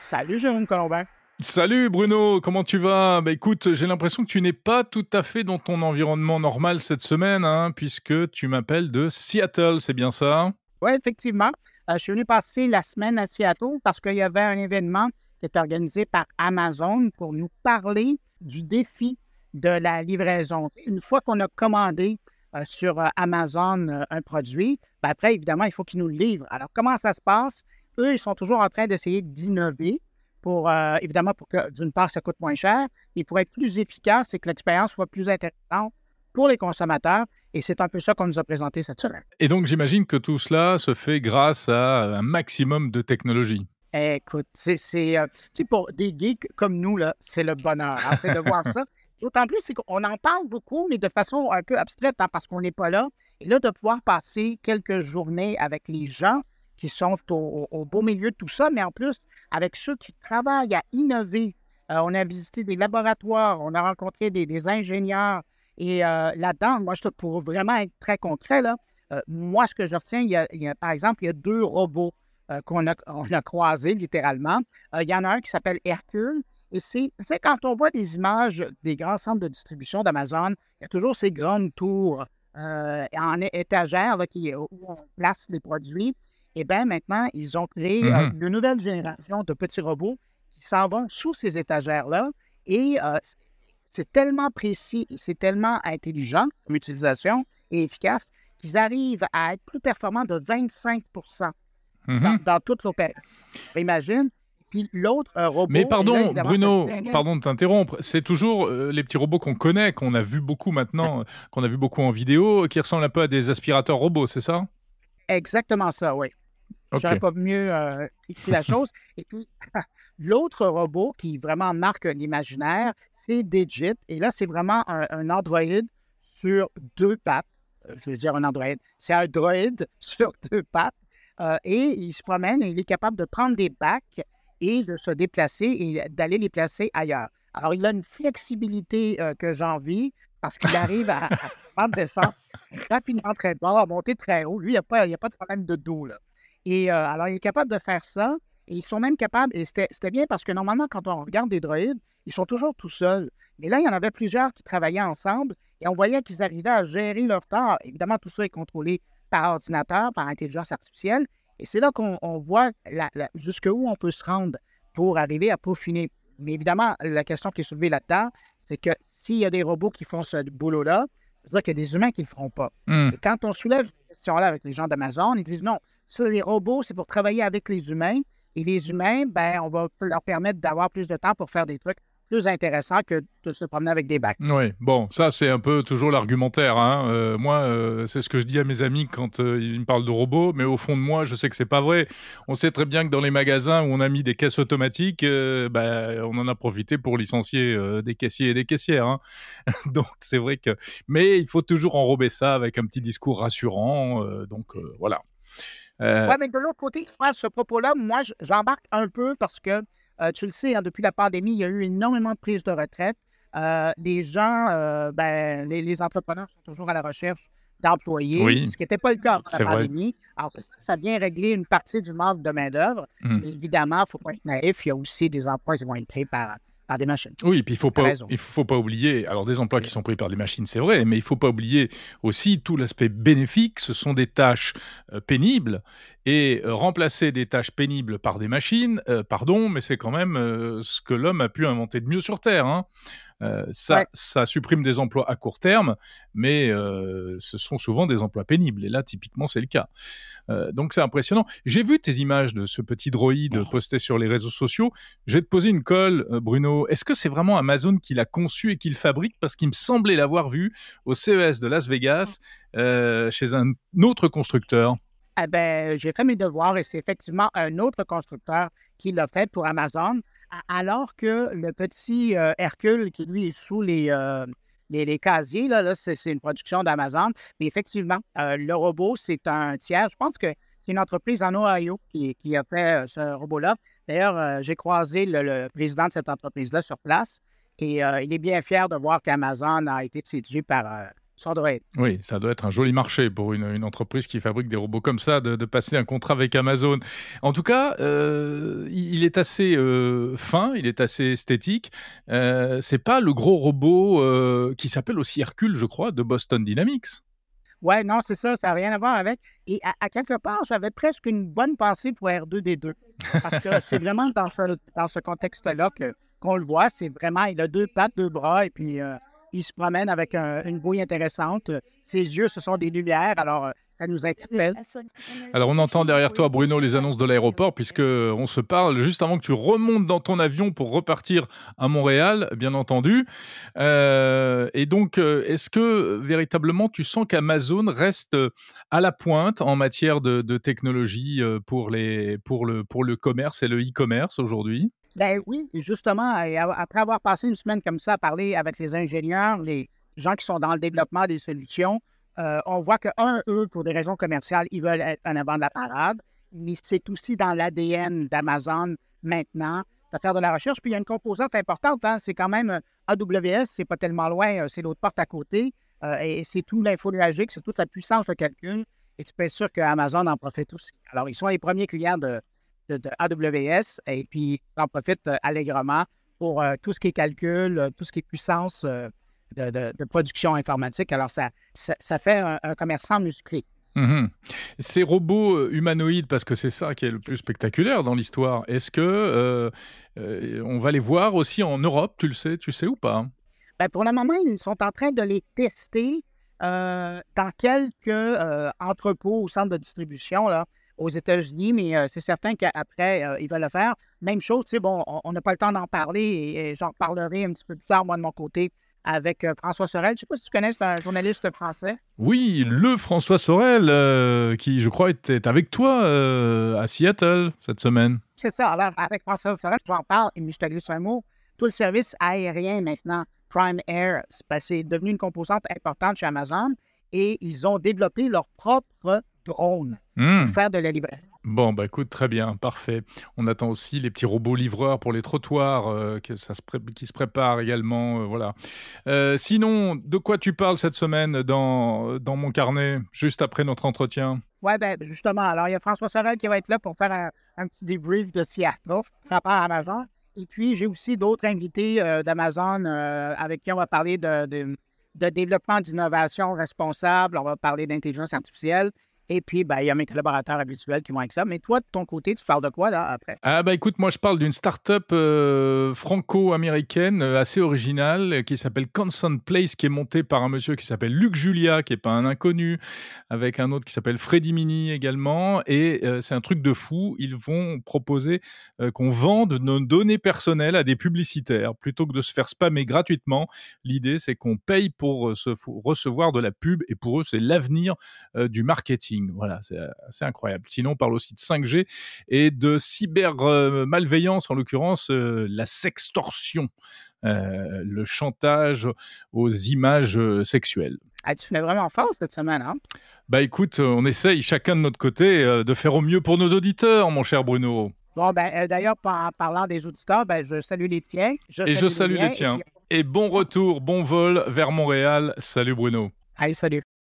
Salut Jérôme Colombin. Salut Bruno, comment tu vas? Bah écoute, j'ai l'impression que tu n'es pas tout à fait dans ton environnement normal cette semaine, hein, puisque tu m'appelles de Seattle, c'est bien ça? Oui, effectivement. Euh, je suis venu passer la semaine à Seattle parce qu'il y avait un événement qui est organisé par Amazon pour nous parler du défi de la livraison. Une fois qu'on a commandé euh, sur euh, Amazon un produit, ben après, évidemment, il faut qu'ils nous le livrent. Alors, comment ça se passe? Eux, ils sont toujours en train d'essayer d'innover pour, euh, évidemment, pour que, d'une part, ça coûte moins cher, et pour être plus efficace et que l'expérience soit plus intéressante pour les consommateurs. Et c'est un peu ça qu'on nous a présenté cette semaine. Et donc, j'imagine que tout cela se fait grâce à un maximum de technologie. Écoute, c'est euh, pour des geeks comme nous, là, c'est le bonheur. Hein, c'est de voir ça. D'autant plus, c'est qu'on en parle beaucoup, mais de façon un peu abstraite, hein, parce qu'on n'est pas là. Et là, de pouvoir passer quelques journées avec les gens qui sont au, beau milieu de tout ça, mais en plus, avec ceux qui travaillent à innover. Euh, on a visité des laboratoires, on a rencontré des, ingénieurs. Et euh, là-dedans, moi, pour vraiment être très concret, là, euh, moi, ce que je retiens, il y, a, par exemple, il y a deux robots qu'on a, a croisés littéralement. il y en a un qui s'appelle Hercule. Et c'est quand on voit des images des grands centres de distribution d'Amazon, il y a toujours ces grandes tours en étagère qui, où on place des produits. Et eh bien maintenant, ils ont créé euh, mmh une nouvelle génération de petits robots qui s'en vont sous ces étagères-là. Et euh, c'est tellement précis et c'est tellement intelligent comme utilisation et efficace qu'ils arrivent à être plus performants de 25% mmh dans, toute l'opération. Imagine. Puis l'autre robot. Mais pardon, Bruno, pardon de t'interrompre. C'est toujours euh, les petits robots qu'on connaît, qu'on a vu beaucoup maintenant, qu'on a vu beaucoup en vidéo, qui ressemblent un peu à des aspirateurs robots, c'est ça? Exactement ça, oui. Je n'aurais pas mieux euh, écrit la chose. Et puis, l'autre robot qui vraiment marque l'imaginaire, c'est Digit. Et là, c'est vraiment un, Android sur deux pattes. Euh, je veux dire un Android. C'est un droïde sur deux pattes. Euh, et il se promène et il est capable de prendre des bacs et de se déplacer et d'aller les placer ailleurs. Alors, il a une flexibilité que j'envie parce qu'il arrive à, à, descendre rapidement très bas, à monter très haut. Lui, il n'y a, pas, a pas de problème de dos. Là. Et euh, alors, il est capable de faire ça. Et ils sont même capables, et c'était bien parce que normalement, quand on regarde des droïdes, ils sont toujours tout seuls. Mais là, il y en avait plusieurs qui travaillaient ensemble et on voyait qu'ils arrivaient à gérer leur temps. Évidemment, tout ça est contrôlé par ordinateur, par intelligence artificielle. Et c'est là qu'on voit jusqu'où on peut se rendre pour arriver à peaufiner. Mais évidemment, la question qui est soulevée là-dedans, c'est que s'il y a des robots qui font ce boulot-là, c'est-à-dire qu'il y a des humains qui ne le feront pas. Hmm. Et quand on soulève cette question-là avec les gens d'Amazon, ils disent non, ça, les robots, c'est pour travailler avec les humains. Et les humains, ben, on va leur permettre d'avoir plus de temps pour faire des trucs plus intéressants que de se promener avec des bacs. Oui, bon, ça c'est un peu toujours l'argumentaire. Hein. Euh, moi, euh, c'est ce que je dis à mes amis quand euh, ils me parlent de robots, mais au fond de moi, je sais que c'est pas vrai. On sait très bien que dans les magasins où on a mis des caisses automatiques, ben, on en a profité pour licencier des caissiers et des caissières. Hein. donc c'est vrai que, mais il faut toujours enrober ça avec un petit discours rassurant. donc voilà. Oui, mais de l'autre côté, à ce propos-là, moi, j'embarque un peu parce que, euh, tu le sais, hein, depuis la pandémie, il y a eu énormément de prises de retraite. Euh, les gens, ben, les, entrepreneurs sont toujours à la recherche d'employés, ce qui n'était pas le cas avant la pandémie. Alors, ça, ça, vient régler une partie du manque de main-d'œuvre. Mmh. Évidemment, il ne faut pas être naïf, il y a aussi des emplois qui vont être pris par des machines. Oui, puis il faut pas, il faut pas oublier, alors des emplois qui sont pris par des machines, c'est vrai, mais il faut pas oublier aussi tout l'aspect bénéfique. Ce sont des tâches euh, pénibles et euh, remplacer des tâches pénibles par des machines, euh, pardon, mais c'est quand même ce que l'homme a pu inventer de mieux sur Terre. Hein. Euh, ça, ça supprime des emplois à court terme, mais euh, ce sont souvent des emplois pénibles. Et là, typiquement, c'est le cas. Euh, donc, c'est impressionnant. J'ai vu tes images de ce petit droïde posté sur les réseaux sociaux. Je vais te poser une colle, Bruno. Est-ce que c'est vraiment Amazon qui l'a conçu et qui le fabrique? Parce qu'il me semblait l'avoir vu au CES de Las Vegas chez un autre constructeur. Eh ben, j'ai fait mes devoirs et c'est effectivement un autre constructeur qui l'a fait pour Amazon alors que le petit euh, Hercule, qui lui est sous les, euh, les, casiers, là, c'est, une production d'Amazon. Mais effectivement, euh, le robot, c'est un tiers. Je pense que c'est une entreprise en Ohio qui, qui a fait ce robot-là. D'ailleurs, j'ai croisé le, président de cette entreprise-là sur place et il est bien fier de voir qu'Amazon a été séduit par Oui, ça doit être un joli marché pour une, entreprise qui fabrique des robots comme ça, de, passer un contrat avec Amazon. En tout cas, euh, il est assez euh, fin, il est assez esthétique. Euh, c'est pas le gros robot euh, qui s'appelle aussi Hercule, je crois, de Boston Dynamics. Ouais, non, c'est ça, ça n'a rien à voir avec. Et à, quelque part, j'avais presque une bonne pensée pour R2D2. Parce que c'est vraiment dans ce, dans ce contexte-là qu'on le voit. C'est vraiment, il a deux pattes, deux bras, et puis il se promène avec une bouille intéressante. Ses yeux, ce sont des lumières, alors euh, ça nous interpelle. Alors on entend derrière toi, Bruno, les annonces de l'aéroport, puisque on se parle juste avant que tu remontes dans ton avion pour repartir à Montréal, bien entendu. Euh, et donc, euh, est-ce que véritablement tu sens qu'Amazon reste à la pointe en matière de, technologie pour le commerce et le e-commerce aujourd'hui? Ben oui, justement, après avoir passé une semaine comme ça à parler avec les ingénieurs, les gens qui sont dans le développement des solutions, euh, on voit que, un, eux, pour des raisons commerciales, ils veulent être en avant de la parade, mais c'est aussi dans l'ADN d'Amazon maintenant de faire de la recherche. Puis il y a une composante importante, hein, c'est quand même euh, AWS, c'est pas tellement loin, euh, c'est l'autre porte à côté, et c'est tout l'info c'est toute la puissance de calcul, et tu peux être sûr qu'Amazon en profite aussi. Alors, ils sont les premiers clients de, de, AWS et puis en profite euh, allègrement pour euh, tout ce qui est calcul, euh, tout ce qui est puissance de, production informatique. Alors, ça, ça, fait un, commerçant musclé. Mmh Ces robots humanoïdes, parce que c'est ça qui est le plus spectaculaire dans l'histoire, est-ce que on va les voir aussi en Europe, tu le sais, tu sais ou pas? Ben, Pour le moment, ils sont en train de les tester dans quelques entrepôts ou centres de distribution. Là aux États-Unis, mais euh, c'est certain qu'après, euh, ils veulent le faire. Même chose, tu sais, bon, on n'a pas le temps d'en parler et, j'en parlerai un petit peu plus tard, moi, de mon côté, avec euh, François Sorel. Je ne sais pas si tu connais, c'est un journaliste français. Oui, le François Sorel, qui, je crois, était avec toi à Seattle cette semaine. C'est ça. Alors, avec François Sorel, j'en parle, et je te glisse un mot. Tout le service aérien maintenant, Prime Air, c'est devenu une composante importante chez Amazon et ils ont développé leur propre drone pour hmm. faire de la livraison. Bon, bah écoute, très bien, parfait. On attend aussi les petits robots livreurs pour les trottoirs euh, qui, ça se qui se préparent également. Euh, voilà. Euh, sinon, de quoi tu parles cette semaine dans, dans mon carnet, juste après notre entretien? Oui, ben justement. Alors, il y a François Sorel qui va être là pour faire un, petit débrief de Seattle par rapport à Amazon. Et puis, j'ai aussi d'autres invités d'Amazon avec qui on va parler de, de, de développement d'innovation responsable. On va parler d'intelligence artificielle. Et puis, ben, il y a mes collaborateurs habituels qui vont avec ça. Mais toi, de ton côté, tu parles de quoi là après? Ah bah écoute, moi je parle d'une start-up euh, franco-américaine euh, assez originale euh, qui s'appelle Constant Place, qui est montée par un monsieur qui s'appelle Luc Julia, qui est pas un inconnu, avec un autre qui s'appelle Freddy Mini également. Et c'est un truc de fou. Ils vont proposer qu'on vende nos données personnelles à des publicitaires plutôt que de se faire spammer gratuitement. L'idée, c'est qu'on paye pour recevoir de la pub et pour eux, c'est l'avenir du marketing. Voilà, c'est assez incroyable. Sinon, on parle aussi de 5G et de cyber-malveillance, en l'occurrence euh, la sextorsion, euh, le chantage aux images euh, sexuelles. Ah, tu fais vraiment fort cette semaine, hein? Bah écoute, on essaye chacun de notre côté de faire au mieux pour nos auditeurs, mon cher Bruno. Bon, ben, d'ailleurs, en parlant des auditeurs, ben, je salue les tiens. et je salue les, tiens. Et... et bon retour, bon vol vers Montréal. Salut Bruno. Allez, salut.